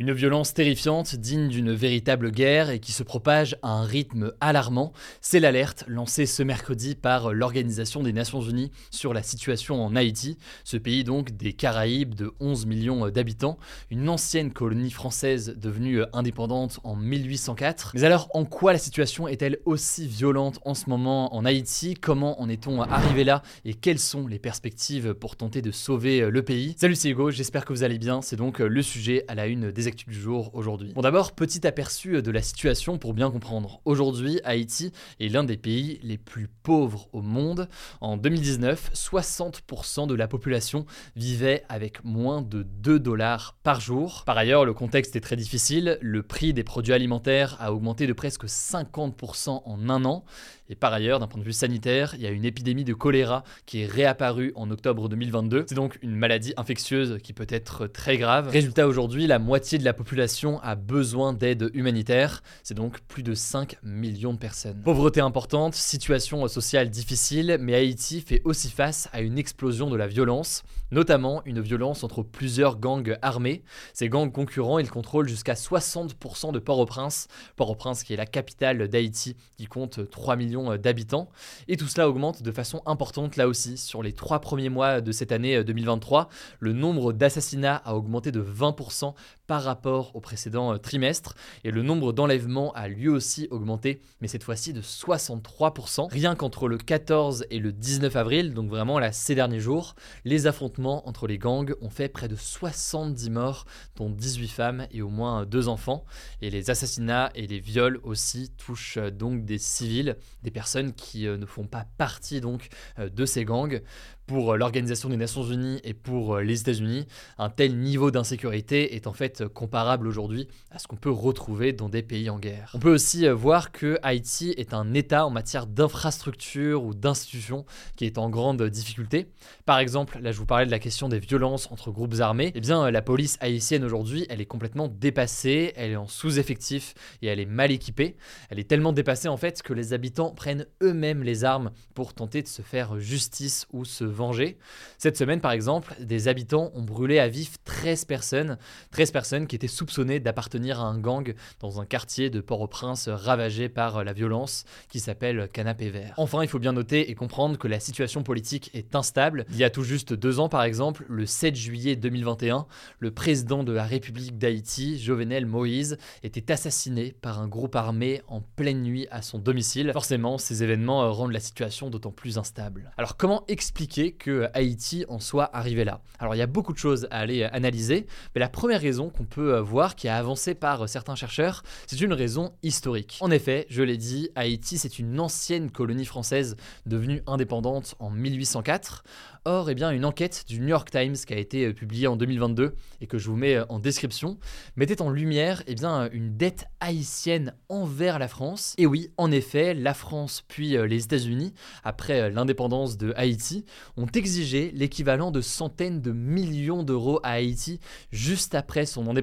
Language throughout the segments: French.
Une violence terrifiante, digne d'une véritable guerre et qui se propage à un rythme alarmant, c'est l'alerte lancée ce mercredi par l'Organisation des Nations Unies sur la situation en Haïti, ce pays donc des Caraïbes de 11 millions d'habitants, une ancienne colonie française devenue indépendante en 1804. Mais alors en quoi la situation est-elle aussi violente en ce moment en Haïti? Comment en est-on arrivé là? Et quelles sont les perspectives pour tenter de sauver le pays? Salut c'est Hugo, j'espère que vous allez bien, c'est donc le sujet à la une des du jour aujourd'hui. Bon d'abord, petit aperçu de la situation pour bien comprendre. Aujourd'hui, Haïti est l'un des pays les plus pauvres au monde. En 2019, 60% de la population vivait avec moins de 2 dollars par jour. Par ailleurs, le contexte est très difficile. Le prix des produits alimentaires a augmenté de presque 50% en un an. Et par ailleurs, d'un point de vue sanitaire, il y a une épidémie de choléra qui est réapparue en octobre 2022. C'est donc une maladie infectieuse qui peut être très grave. Résultat aujourd'hui, la moitié la population a besoin d'aide humanitaire. C'est donc plus de 5 millions de personnes. Pauvreté importante, situation sociale difficile, mais Haïti fait aussi face à une explosion de la violence, notamment une violence entre plusieurs gangs armés. Ces gangs concurrents, ils contrôlent jusqu'à 60% de Port-au-Prince. Port-au-Prince qui est la capitale d'Haïti, qui compte 3 millions d'habitants. Et tout cela augmente de façon importante là aussi. Sur les trois premiers mois de cette année 2023, le nombre d'assassinats a augmenté de 20% par rapport au précédent trimestre. Et le nombre d'enlèvements a lui aussi augmenté, mais cette fois-ci de 63%. Rien qu'entre le 14 et le 19 avril, donc vraiment là ces derniers jours, les affrontements entre les gangs ont fait près de 70 morts, dont 18 femmes et au moins deux enfants. Et les assassinats et les viols aussi touchent donc des civils, des personnes qui euh, ne font pas partie donc euh, de ces gangs pour l'Organisation des Nations Unies et pour euh, les États-Unis, un tel niveau d'insécurité est en fait comparable aujourd'hui à ce qu'on peut retrouver dans des pays en guerre. On peut aussi euh, voir que Haïti est un État en matière d'infrastructure ou d'institutions qui est en grande difficulté. Par exemple, là je vous parlais de la question des violences entre groupes armés. Eh bien, la police haïtienne aujourd'hui, elle est complètement dépassée, elle est en sous-effectif et elle est mal équipée. Elle est tellement dépassée en fait que les habitants prennent eux-mêmes les armes pour tenter de se faire justice ou se venger. Cette semaine, par exemple, des habitants ont brûlé à vif 13 personnes, 13 personnes qui étaient soupçonnées d'appartenir à un gang dans un quartier de Port-au-Prince ravagé par la violence qui s'appelle Canapé Vert. Enfin, il faut bien noter et comprendre que la situation politique est instable. Il y a tout juste deux ans, par exemple, le 7 juillet 2021, le président de la République d'Haïti, Jovenel Moïse, était assassiné par un groupe armé en pleine nuit à son domicile. Forcément, ces événements rendent la situation d'autant plus instable. Alors, comment expliquer que Haïti en soit arrivé là? Alors il y a beaucoup de choses à aller analyser, mais la première raison qu'on peut voir qui a avancé par certains chercheurs, c'est une raison historique. En effet, je l'ai dit, Haïti c'est une ancienne colonie française devenue indépendante en 1804. Or, eh bien, une enquête du New York Times qui a été publiée en 2022 et que je vous mets en description mettait en lumière eh bien, une dette haïtienne envers la France. Et oui, en effet, la France puis les États-Unis, après l'indépendance de Haïti, ont exigé l'équivalent de centaines de millions d'euros à Haïti juste après son indépendance.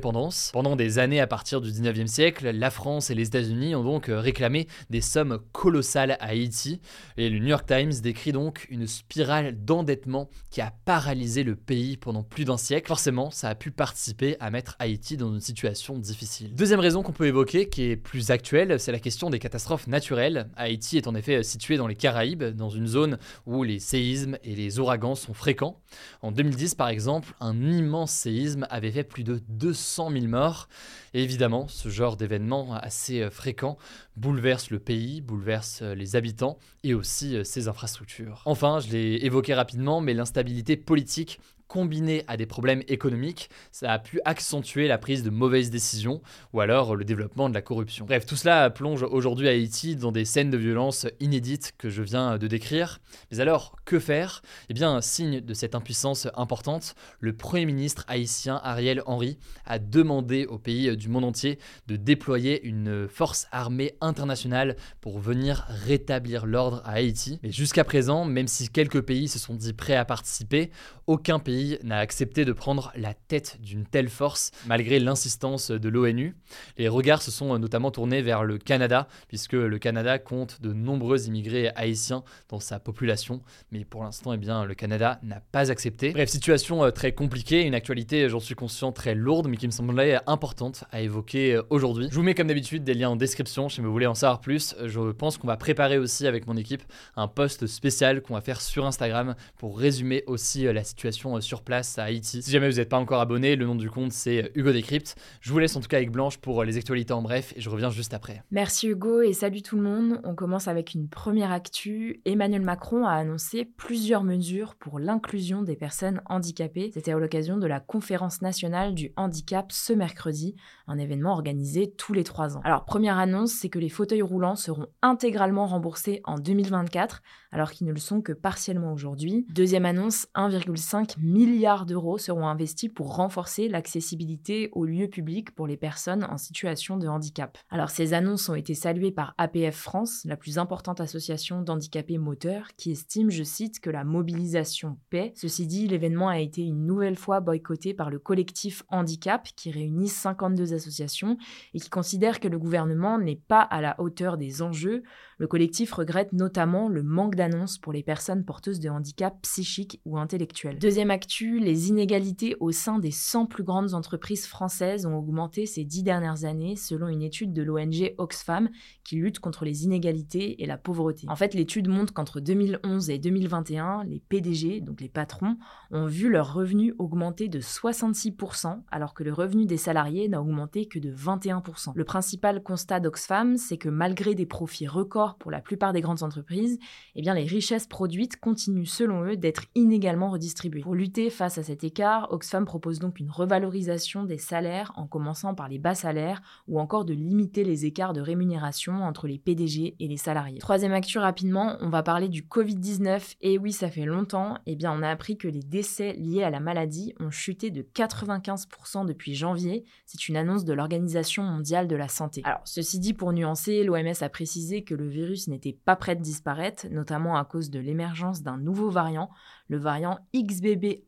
Pendant des années à partir du 19e siècle, la France et les États-Unis ont donc réclamé des sommes colossales à Haïti. Et le New York Times décrit donc une spirale d'endettement qui a paralysé le pays pendant plus d'un siècle. Forcément, ça a pu participer à mettre Haïti dans une situation difficile. Deuxième raison qu'on peut évoquer, qui est plus actuelle, c'est la question des catastrophes naturelles. Haïti est en effet situé dans les Caraïbes, dans une zone où les séismes et les ouragans sont fréquents. En 2010, par exemple, un immense séisme avait fait plus de 200 000 morts. Et évidemment, ce genre d'événement assez euh, fréquent bouleverse le pays, bouleverse euh, les habitants et aussi euh, ses infrastructures. Enfin, je l'ai évoqué rapidement, mais l'instabilité politique combiné à des problèmes économiques, ça a pu accentuer la prise de mauvaises décisions ou alors le développement de la corruption. Bref, tout cela plonge aujourd'hui Haïti dans des scènes de violence inédites que je viens de décrire. Mais alors, que faire? Eh bien, signe de cette impuissance importante, le Premier ministre haïtien Ariel Henry a demandé aux pays du monde entier de déployer une force armée internationale pour venir rétablir l'ordre à Haïti. Et jusqu'à présent, même si quelques pays se sont dit prêts à participer, aucun pays n'a accepté de prendre la tête d'une telle force, malgré l'insistance de l'ONU. Les regards se sont notamment tournés vers le Canada, puisque le Canada compte de nombreux immigrés haïtiens dans sa population, mais pour l'instant, eh bien, le Canada n'a pas accepté. Bref, situation euh, très compliquée, une actualité, j'en suis conscient, très lourde, mais qui me semblait importante à évoquer euh, aujourd'hui. Je vous mets comme d'habitude des liens en description si vous voulez en savoir plus. Je pense qu'on va préparer aussi avec mon équipe un post spécial qu'on va faire sur Instagram pour résumer aussi euh, la situation place à Haïti. Si jamais vous n'êtes pas encore abonné, le nom du compte c'est Hugo Décrypte. Je vous laisse en tout cas avec Blanche pour les actualités en bref et je reviens juste après. Merci Hugo et salut tout le monde. On commence avec une première actu. Emmanuel Macron a annoncé plusieurs mesures pour l'inclusion des personnes handicapées. C'était à l'occasion de la conférence nationale du handicap ce mercredi, un événement organisé tous les trois ans. Alors première annonce, c'est que les fauteuils roulants seront intégralement remboursés en 2024, alors qu'ils ne le sont que partiellement aujourd'hui. Deuxième annonce, 1,5 milliard d'euros seront investis pour renforcer l'accessibilité aux lieux publics pour les personnes en situation de handicap. Alors ces annonces ont été saluées par APF France, la plus importante association d'handicapés moteurs, qui estime, je cite, que la mobilisation paie. Ceci dit, l'événement a été une nouvelle fois boycotté par le collectif Handicap, qui réunit 52 associations et qui considère que le gouvernement n'est pas à la hauteur des enjeux. Le collectif regrette notamment le manque d'annonces pour les personnes porteuses de handicap psychique ou intellectuel. Deuxième les inégalités au sein des 100 plus grandes entreprises françaises ont augmenté ces dix dernières années selon une étude de l'ONG Oxfam qui lutte contre les inégalités et la pauvreté. En fait, l'étude montre qu'entre 2011 et 2021, les PDG, donc les patrons, ont vu leurs revenus augmenter de 66% alors que le revenu des salariés n'a augmenté que de 21%. Le principal constat d'Oxfam, c'est que malgré des profits records pour la plupart des grandes entreprises, eh bien les richesses produites continuent selon eux d'être inégalement redistribuées. Face à cet écart, Oxfam propose donc une revalorisation des salaires en commençant par les bas salaires ou encore de limiter les écarts de rémunération entre les PDG et les salariés. Troisième actu rapidement, on va parler du Covid-19 et oui, ça fait longtemps, eh bien on a appris que les décès liés à la maladie ont chuté de 95% depuis janvier. C'est une annonce de l'Organisation mondiale de la santé. Alors, ceci dit pour nuancer, l'OMS a précisé que le virus n'était pas prêt de disparaître, notamment à cause de l'émergence d'un nouveau variant, le variant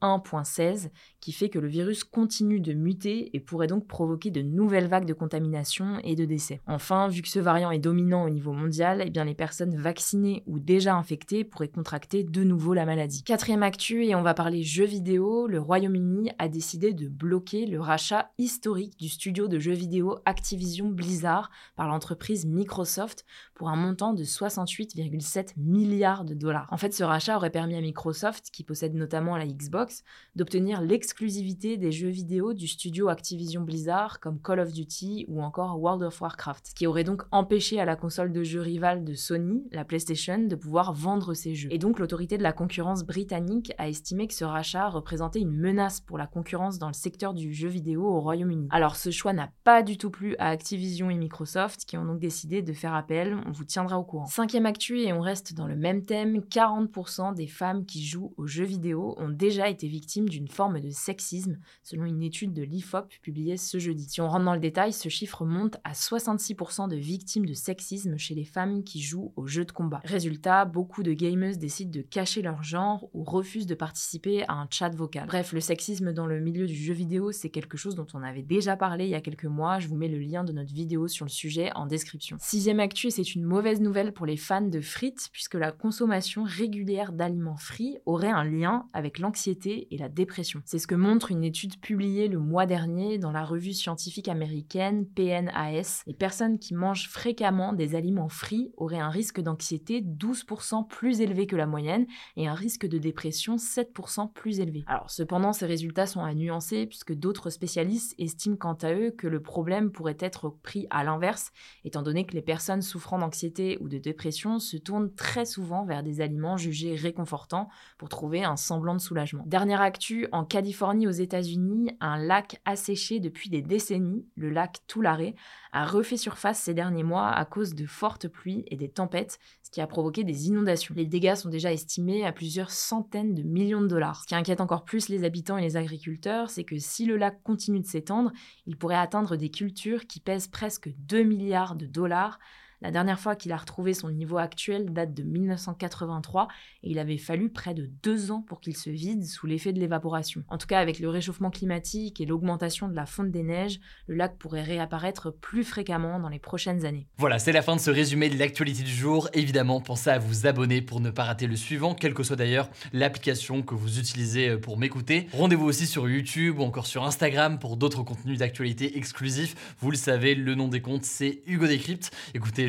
XBB1.16, qui fait que le virus continue de muter et pourrait donc provoquer de nouvelles vagues de contamination et de décès. Enfin, vu que ce variant est dominant au niveau mondial, eh bien les personnes vaccinées ou déjà infectées pourraient contracter de nouveau la maladie. Quatrième actu, et on va parler jeux vidéo, le Royaume-Uni a décidé de bloquer le rachat historique du studio de jeux vidéo Activision Blizzard par l'entreprise Microsoft pour un montant de 68,7 milliards de dollars. En fait, ce rachat aurait permis à Microsoft qui possède notamment la Xbox, d'obtenir l'exclusivité des jeux vidéo du studio Activision Blizzard comme Call of Duty ou encore World of Warcraft, ce qui aurait donc empêché à la console de jeux rivale de Sony, la PlayStation, de pouvoir vendre ses jeux. Et donc l'autorité de la concurrence britannique a estimé que ce rachat représentait une menace pour la concurrence dans le secteur du jeu vidéo au Royaume-Uni. Alors ce choix n'a pas du tout plu à Activision et Microsoft qui ont donc décidé de faire appel, on vous tiendra au courant. Cinquième actu et on reste dans le même thème, 40% des femmes qui jouent aux jeux vidéo ont déjà été victimes d'une forme de sexisme, selon une étude de l'IFOP publiée ce jeudi. Si on rentre dans le détail, ce chiffre monte à 66% de victimes de sexisme chez les femmes qui jouent aux jeux de combat. Résultat, beaucoup de gamers décident de cacher leur genre ou refusent de participer à un chat vocal. Bref, le sexisme dans le milieu du jeu vidéo, c'est quelque chose dont on avait déjà parlé il y a quelques mois. Je vous mets le lien de notre vidéo sur le sujet en description. Sixième actu, c'est une mauvaise nouvelle pour les fans de frites, puisque la consommation régulière d'aliments frits aurait un lien avec et la dépression. C'est ce que montre une étude publiée le mois dernier dans la revue scientifique américaine PNAS. Les personnes qui mangent fréquemment des aliments frits auraient un risque d'anxiété 12% plus élevé que la moyenne et un risque de dépression 7% plus élevé. Cependant, ces résultats sont à nuancer puisque d'autres spécialistes estiment quant à eux que le problème pourrait être pris à l'inverse, étant donné que les personnes souffrant d'anxiété ou de dépression se tournent très souvent vers des aliments jugés réconfortants pour trouver un semblant de soulagement. Dernière actu, en Californie aux États-Unis, un lac asséché depuis des décennies, le lac Tulare, a refait surface ces derniers mois à cause de fortes pluies et des tempêtes, ce qui a provoqué des inondations. Les dégâts sont déjà estimés à plusieurs centaines de millions de dollars. Ce qui inquiète encore plus les habitants et les agriculteurs, c'est que si le lac continue de s'étendre, il pourrait atteindre des cultures qui pèsent presque 2 milliards de dollars la dernière fois qu'il a retrouvé son niveau actuel date de 1983 et il avait fallu près de deux ans pour qu'il se vide sous l'effet de l'évaporation. En tout cas, avec le réchauffement climatique et l'augmentation de la fonte des neiges, le lac pourrait réapparaître plus fréquemment dans les prochaines années. Voilà, c'est la fin de ce résumé de l'actualité du jour. Évidemment, pensez à vous abonner pour ne pas rater le suivant, quelle que soit d'ailleurs l'application que vous utilisez pour m'écouter. Rendez-vous aussi sur YouTube ou encore sur Instagram pour d'autres contenus d'actualité exclusifs. Vous le savez, le nom des comptes, c'est Hugo Décrypte. Écoutez,